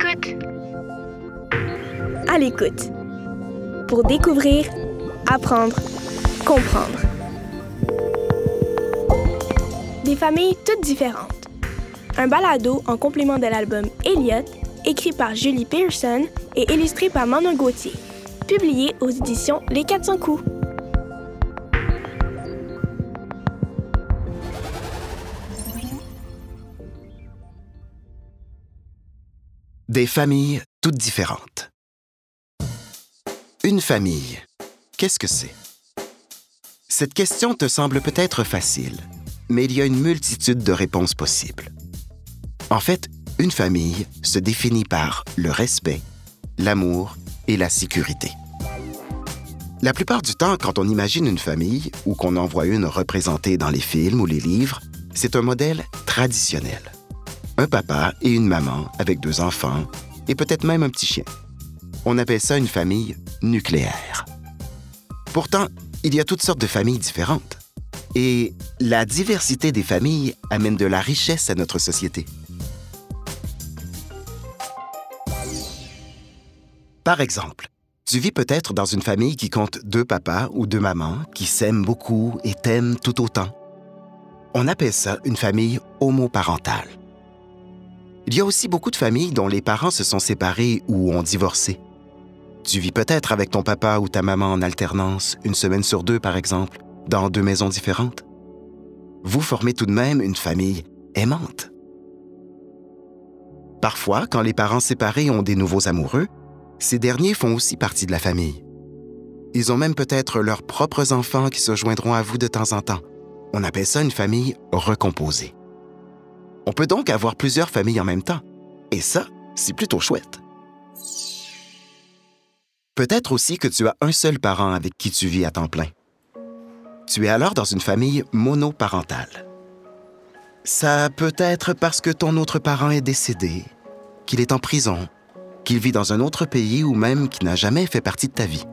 l'écoute. À l'écoute. Pour découvrir, apprendre, comprendre. Des familles toutes différentes. Un balado en complément de l'album Elliot, écrit par Julie Pearson et illustré par Manon Gauthier. Publié aux éditions Les 400 coups. Des familles toutes différentes. Une famille, qu'est-ce que c'est? Cette question te semble peut-être facile, mais il y a une multitude de réponses possibles. En fait, une famille se définit par le respect, l'amour et la sécurité. La plupart du temps, quand on imagine une famille ou qu'on en voit une représentée dans les films ou les livres, c'est un modèle traditionnel un papa et une maman avec deux enfants et peut-être même un petit chien. On appelle ça une famille nucléaire. Pourtant, il y a toutes sortes de familles différentes. Et la diversité des familles amène de la richesse à notre société. Par exemple, tu vis peut-être dans une famille qui compte deux papas ou deux mamans qui s'aiment beaucoup et t'aiment tout autant. On appelle ça une famille homoparentale. Il y a aussi beaucoup de familles dont les parents se sont séparés ou ont divorcé. Tu vis peut-être avec ton papa ou ta maman en alternance, une semaine sur deux par exemple, dans deux maisons différentes. Vous formez tout de même une famille aimante. Parfois, quand les parents séparés ont des nouveaux amoureux, ces derniers font aussi partie de la famille. Ils ont même peut-être leurs propres enfants qui se joindront à vous de temps en temps. On appelle ça une famille recomposée. On peut donc avoir plusieurs familles en même temps. Et ça, c'est plutôt chouette. Peut-être aussi que tu as un seul parent avec qui tu vis à temps plein. Tu es alors dans une famille monoparentale. Ça peut être parce que ton autre parent est décédé, qu'il est en prison, qu'il vit dans un autre pays ou même qu'il n'a jamais fait partie de ta vie.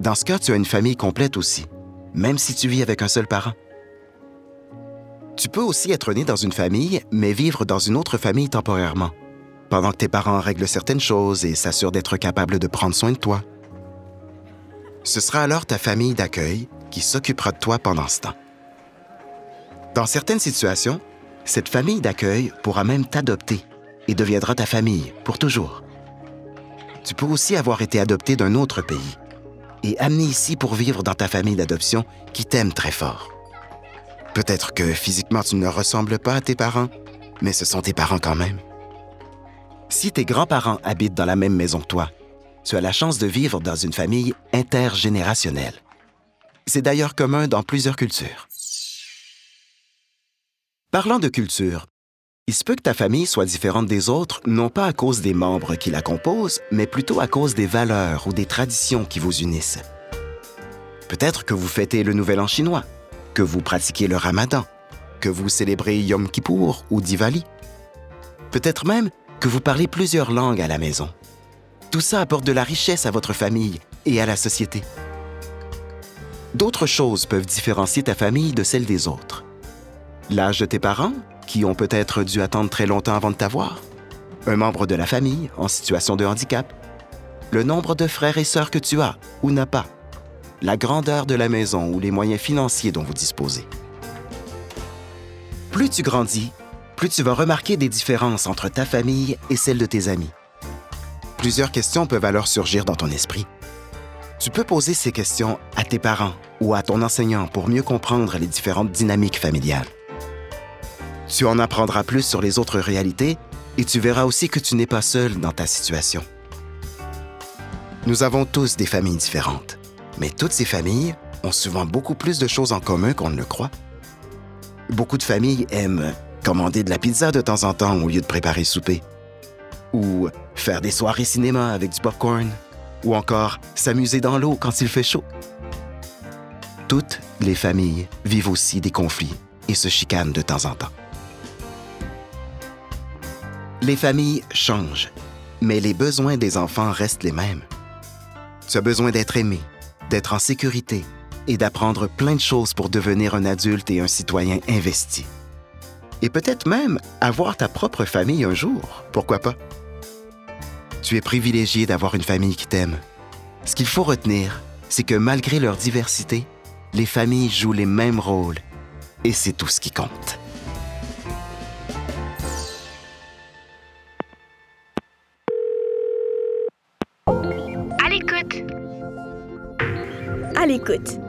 Dans ce cas, tu as une famille complète aussi, même si tu vis avec un seul parent. Tu peux aussi être né dans une famille, mais vivre dans une autre famille temporairement, pendant que tes parents règlent certaines choses et s'assurent d'être capables de prendre soin de toi. Ce sera alors ta famille d'accueil qui s'occupera de toi pendant ce temps. Dans certaines situations, cette famille d'accueil pourra même t'adopter et deviendra ta famille pour toujours. Tu peux aussi avoir été adopté d'un autre pays et amené ici pour vivre dans ta famille d'adoption qui t'aime très fort. Peut-être que physiquement tu ne ressembles pas à tes parents, mais ce sont tes parents quand même. Si tes grands-parents habitent dans la même maison que toi, tu as la chance de vivre dans une famille intergénérationnelle. C'est d'ailleurs commun dans plusieurs cultures. Parlant de culture, il se peut que ta famille soit différente des autres, non pas à cause des membres qui la composent, mais plutôt à cause des valeurs ou des traditions qui vous unissent. Peut-être que vous fêtez le Nouvel An chinois, que vous pratiquez le ramadan, que vous célébrez Yom Kippour ou Diwali. Peut-être même que vous parlez plusieurs langues à la maison. Tout ça apporte de la richesse à votre famille et à la société. D'autres choses peuvent différencier ta famille de celle des autres. L'âge de tes parents, qui ont peut-être dû attendre très longtemps avant de t'avoir. Un membre de la famille en situation de handicap. Le nombre de frères et sœurs que tu as ou n'as pas la grandeur de la maison ou les moyens financiers dont vous disposez. Plus tu grandis, plus tu vas remarquer des différences entre ta famille et celle de tes amis. Plusieurs questions peuvent alors surgir dans ton esprit. Tu peux poser ces questions à tes parents ou à ton enseignant pour mieux comprendre les différentes dynamiques familiales. Tu en apprendras plus sur les autres réalités et tu verras aussi que tu n'es pas seul dans ta situation. Nous avons tous des familles différentes. Mais toutes ces familles ont souvent beaucoup plus de choses en commun qu'on ne le croit. Beaucoup de familles aiment commander de la pizza de temps en temps au lieu de préparer souper. Ou faire des soirées cinéma avec du popcorn. Ou encore s'amuser dans l'eau quand il fait chaud. Toutes les familles vivent aussi des conflits et se chicanent de temps en temps. Les familles changent, mais les besoins des enfants restent les mêmes. As besoin d'être aimé, d'être en sécurité et d'apprendre plein de choses pour devenir un adulte et un citoyen investi. Et peut-être même avoir ta propre famille un jour, pourquoi pas? Tu es privilégié d'avoir une famille qui t'aime. Ce qu'il faut retenir, c'est que malgré leur diversité, les familles jouent les mêmes rôles et c'est tout ce qui compte. À l'écoute. L'écoute.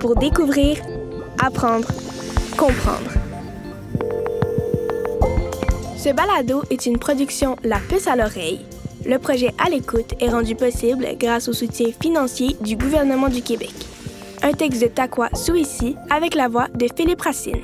Pour découvrir, apprendre, comprendre. Ce balado est une production La Puce à l'oreille. Le projet À l'écoute est rendu possible grâce au soutien financier du gouvernement du Québec. Un texte de Takwa Souissi avec la voix de Philippe Racine.